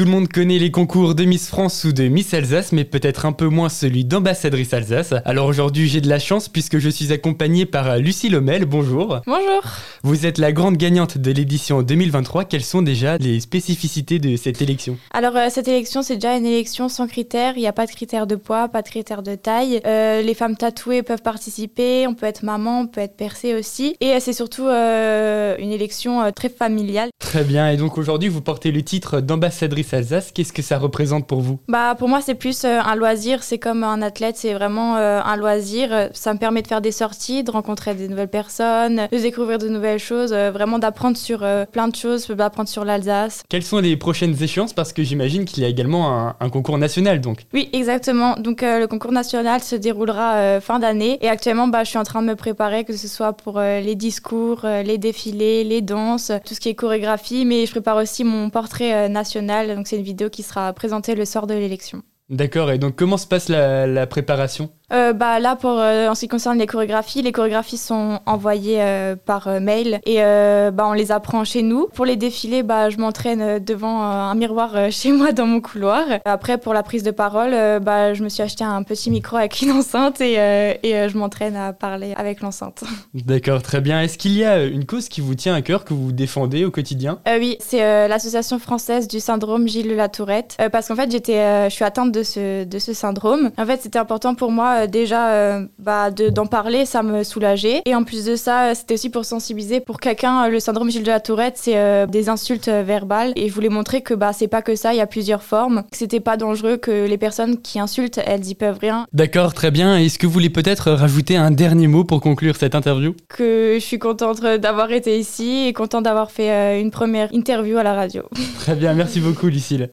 Tout le monde connaît les concours de Miss France ou de Miss Alsace, mais peut-être un peu moins celui d'ambassadrice Alsace. Alors aujourd'hui, j'ai de la chance puisque je suis accompagnée par Lucie Lomel. Bonjour. Bonjour. Vous êtes la grande gagnante de l'édition 2023. Quelles sont déjà les spécificités de cette élection? Alors euh, cette élection, c'est déjà une élection sans critères. Il n'y a pas de critères de poids, pas de critères de taille. Euh, les femmes tatouées peuvent participer. On peut être maman, on peut être percée aussi. Et euh, c'est surtout une élection très familiale. Très bien. Et donc aujourd'hui, vous portez le titre d'ambassadrice Alsace. Qu'est-ce que ça représente pour vous? Bah pour moi, c'est plus un loisir. C'est comme un athlète. C'est vraiment un loisir. Ça me permet de faire des sorties, de rencontrer des nouvelles personnes, de découvrir de nouvelles choses, vraiment d'apprendre sur plein de choses, d'apprendre sur l'Alsace. Quelles sont les prochaines échéances? Parce que j'imagine qu'il y a également un, concours national donc. Oui, exactement. Donc le concours national se déroulera fin d'année. Et actuellement, bah, je suis en train de me préparer, que ce soit pour les discours, les défilés, les danses, tout ce qui est chorégraphie. Mais je prépare aussi mon portrait national. Donc c'est une vidéo qui sera présentée le soir de l'élection. D'accord, et donc comment se passe la préparation? Euh, bah, Là, pour, euh, en ce qui concerne les chorégraphies, les chorégraphies sont envoyées euh, par mail et bah, on les apprend chez nous. Pour les défilés, bah, je m'entraîne devant un miroir chez moi dans mon couloir. Après, pour la prise de parole, bah, je me suis acheté un petit micro avec une enceinte et, et je m'entraîne à parler avec l'enceinte. D'accord, très bien. Est-ce qu'il y a une cause qui vous tient à cœur, que vous défendez au quotidien? Oui, c'est l'association française du syndrome Gilles de la Tourette. parce qu'en fait, j'étais, je suis atteinte de ce, de ce syndrome. En fait, c'était important pour moi euh, déjà euh, bah, d'en parler, ça me soulageait. Et en plus de ça, c'était aussi pour sensibiliser pour quelqu'un, le syndrome Gilles de la Tourette, c'est euh, des insultes verbales. Et je voulais montrer que bah, c'est pas que ça, il y a plusieurs formes. Que c'était pas dangereux, que les personnes qui insultent, elles y peuvent rien. D'accord, très bien. Est-ce que vous voulez peut-être rajouter un dernier mot pour conclure cette interview? Que je suis contente d'avoir été ici et contente d'avoir fait une première interview à la radio. Très bien, merci beaucoup Lucille.